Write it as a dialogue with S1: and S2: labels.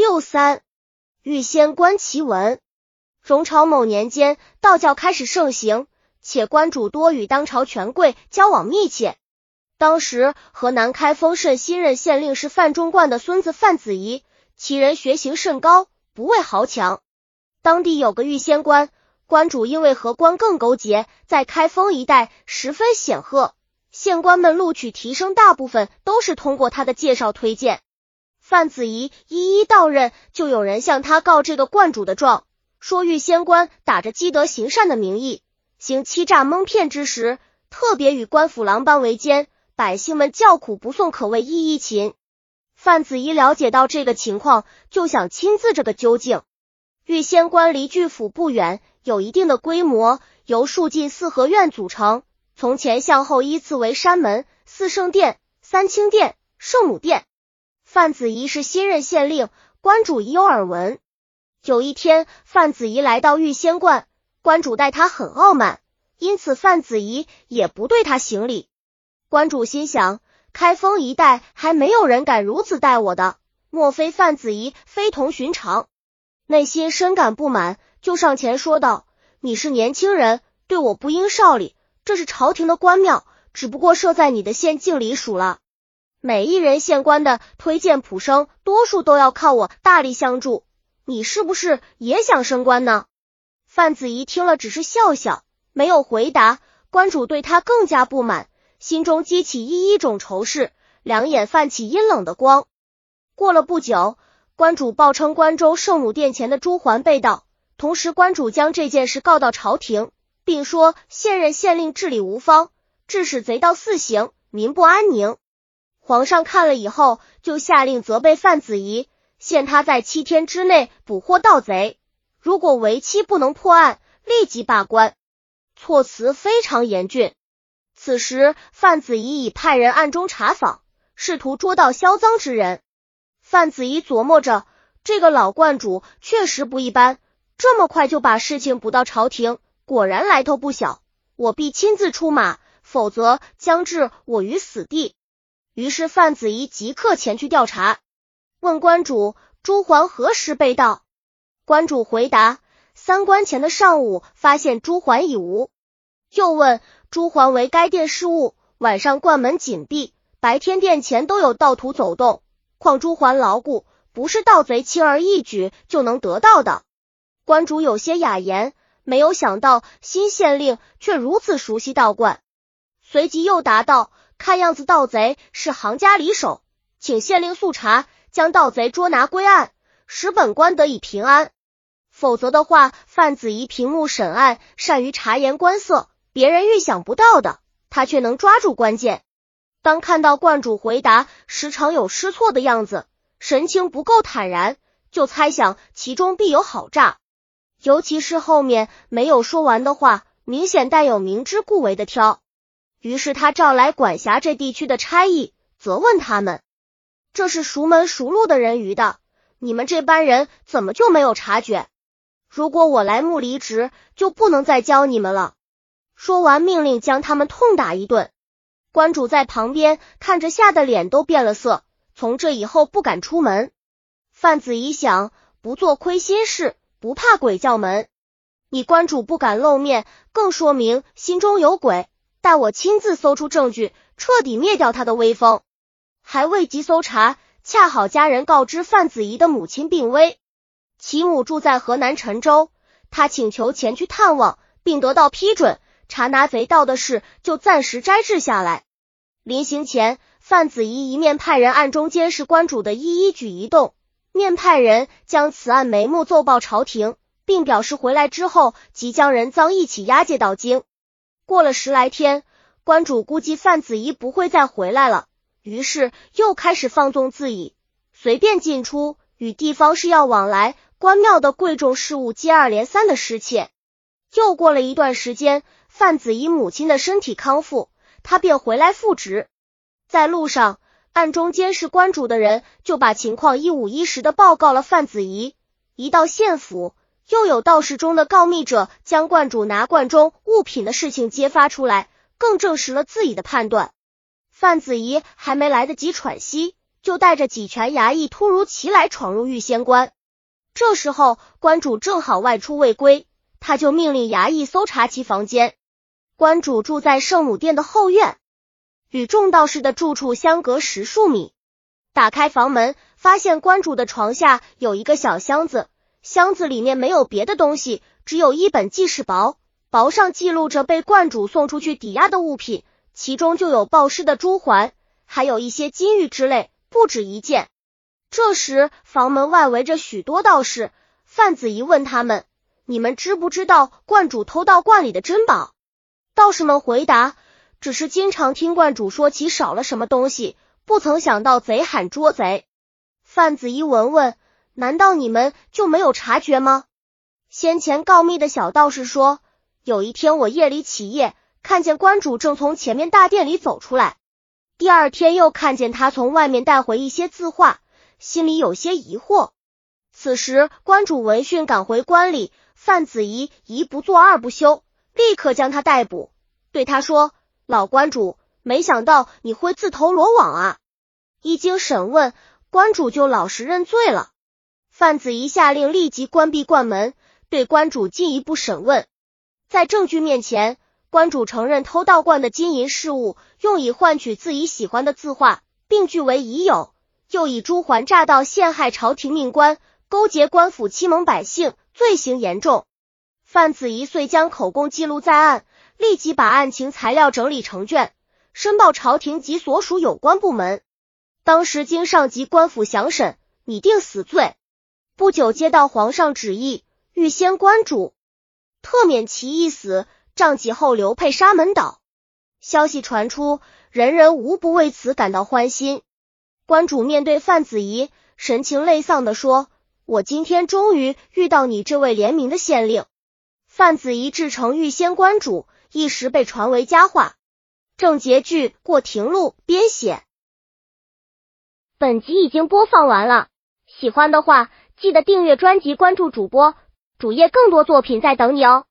S1: 六三，玉仙观奇闻。荣朝某年间，道教开始盛行，且观主多与当朝权贵交往密切。当时河南开封市新任县令是范仲观的孙子范子怡，其人学行甚高，不畏豪强。当地有个玉仙观，观主因为和官更勾结，在开封一带十分显赫，县官们录取提升大部分都是通过他的介绍推荐。范子怡一一到任，就有人向他告这个观主的状，说玉仙官打着积德行善的名义，行欺诈蒙骗之实，特别与官府狼狈为奸，百姓们叫苦不送，可谓一一勤。范子怡了解到这个情况，就想亲自这个究竟。玉仙观离巨府不远，有一定的规模，由数进四合院组成，从前向后依次为山门、四圣殿、三清殿、圣母殿。范子怡是新任县令，关主已有耳闻。有一天，范子怡来到玉仙观，关主待他很傲慢，因此范子怡也不对他行礼。关主心想，开封一带还没有人敢如此待我的，莫非范子怡非同寻常？内心深感不满，就上前说道：“你是年轻人，对我不应少礼。这是朝廷的官庙，只不过设在你的县境里属了。”每一人县官的推荐普升，多数都要靠我大力相助。你是不是也想升官呢？范子怡听了，只是笑笑，没有回答。关主对他更加不满，心中激起一一种仇视，两眼泛起阴冷的光。过了不久，关主报称关州圣母殿前的朱环被盗，同时关主将这件事告到朝廷，并说现任县令治理无方，致使贼盗四行，民不安宁。皇上看了以后，就下令责备范子怡，限他在七天之内捕获盗贼，如果为期不能破案，立即罢官。措辞非常严峻。此时，范子怡已派人暗中查访，试图捉到销赃之人。范子怡琢磨着，这个老观主确实不一般，这么快就把事情补到朝廷，果然来头不小。我必亲自出马，否则将置我于死地。于是范子怡即刻前去调查，问关主朱环何时被盗。关主回答：三关前的上午发现朱环已无。又问朱环为该殿事务，晚上关门紧闭，白天殿前都有盗徒走动，况朱环牢固，不是盗贼轻而易举就能得到的。关主有些哑言，没有想到新县令却如此熟悉道观，随即又答道。看样子盗贼是行家里手，请县令速查，将盗贼捉拿归案，使本官得以平安。否则的话，范子怡屏幕审案，善于察言观色，别人预想不到的，他却能抓住关键。当看到观主回答时常有失措的样子，神情不够坦然，就猜想其中必有好诈。尤其是后面没有说完的话，明显带有明知故为的挑。于是他召来管辖这地区的差役，责问他们：“这是熟门熟路的人鱼的，你们这班人怎么就没有察觉？如果我来木离职，就不能再教你们了。”说完，命令将他们痛打一顿。关主在旁边看着，吓得脸都变了色，从这以后不敢出门。范子怡想，不做亏心事，不怕鬼叫门。你关主不敢露面，更说明心中有鬼。待我亲自搜出证据，彻底灭掉他的威风。还未及搜查，恰好家人告知范子怡的母亲病危，其母住在河南陈州，他请求前去探望，并得到批准，查拿贼盗的事就暂时摘置下来。临行前，范子怡一面派人暗中监视关主的一一举一动，面派人将此案眉目奏报朝廷，并表示回来之后即将人赃一起押解到京。过了十来天，关主估计范子怡不会再回来了，于是又开始放纵自己，随便进出，与地方是要往来、关庙的贵重事务接二连三的失窃。又过了一段时间，范子怡母亲的身体康复，他便回来复职。在路上，暗中监视关主的人就把情况一五一十的报告了范子怡。一到县府。又有道士中的告密者将观主拿罐中物品的事情揭发出来，更证实了自己的判断。范子怡还没来得及喘息，就带着几拳衙役突如其来闯入御仙关。这时候关主正好外出未归，他就命令衙役搜查其房间。关主住在圣母殿的后院，与众道士的住处相隔十数米。打开房门，发现关主的床下有一个小箱子，箱子里面没有别的东西，只有一本记事簿，薄上记录着被观主送出去抵押的物品，其中就有报失的珠环，还有一些金玉之类，不止一件。这时，房门外围着许多道士。范子怡问他们：“你们知不知道观主偷盗观里的珍宝？”道士们回答：“只是经常听观主说起少了什么东西。”不曾想到贼喊捉贼，范子怡闻问，难道你们就没有察觉吗？先前告密的小道士说，有一天我夜里起夜，看见关主正从前面大殿里走出来，第二天又看见他从外面带回一些字画，心里有些疑惑。此时关主闻讯赶回关里，范子怡一不做二不休，立刻将他逮捕，对他说：“老关主，没想到你会自投罗网啊！”一经审问，关主就老实认罪了。范子怡下令立即关闭关门，对关主进一步审问。在证据面前，关主承认偷盗罐的金银饰物，用以换取自己喜欢的字画，并据为已有；又以朱环诈盗，陷害朝廷命官，勾结官府欺蒙百姓，罪行严重。范子怡遂将口供记录在案，立即把案情材料整理成卷，申报朝廷及所属有关部门。当时经上级官府详审，拟定死罪。不久接到皇上旨意，欲先关主特免其一死，杖己后流配沙门岛。消息传出，人人无不为此感到欢心。关主面对范子怡，神情泪丧的说：“我今天终于遇到你这位怜悯的县令。”范子怡制成御仙关主，一时被传为佳话。正结句过庭路编写。本集已经播放完了，喜欢的话记得订阅专辑，关注主播主页，更多作品在等你哦。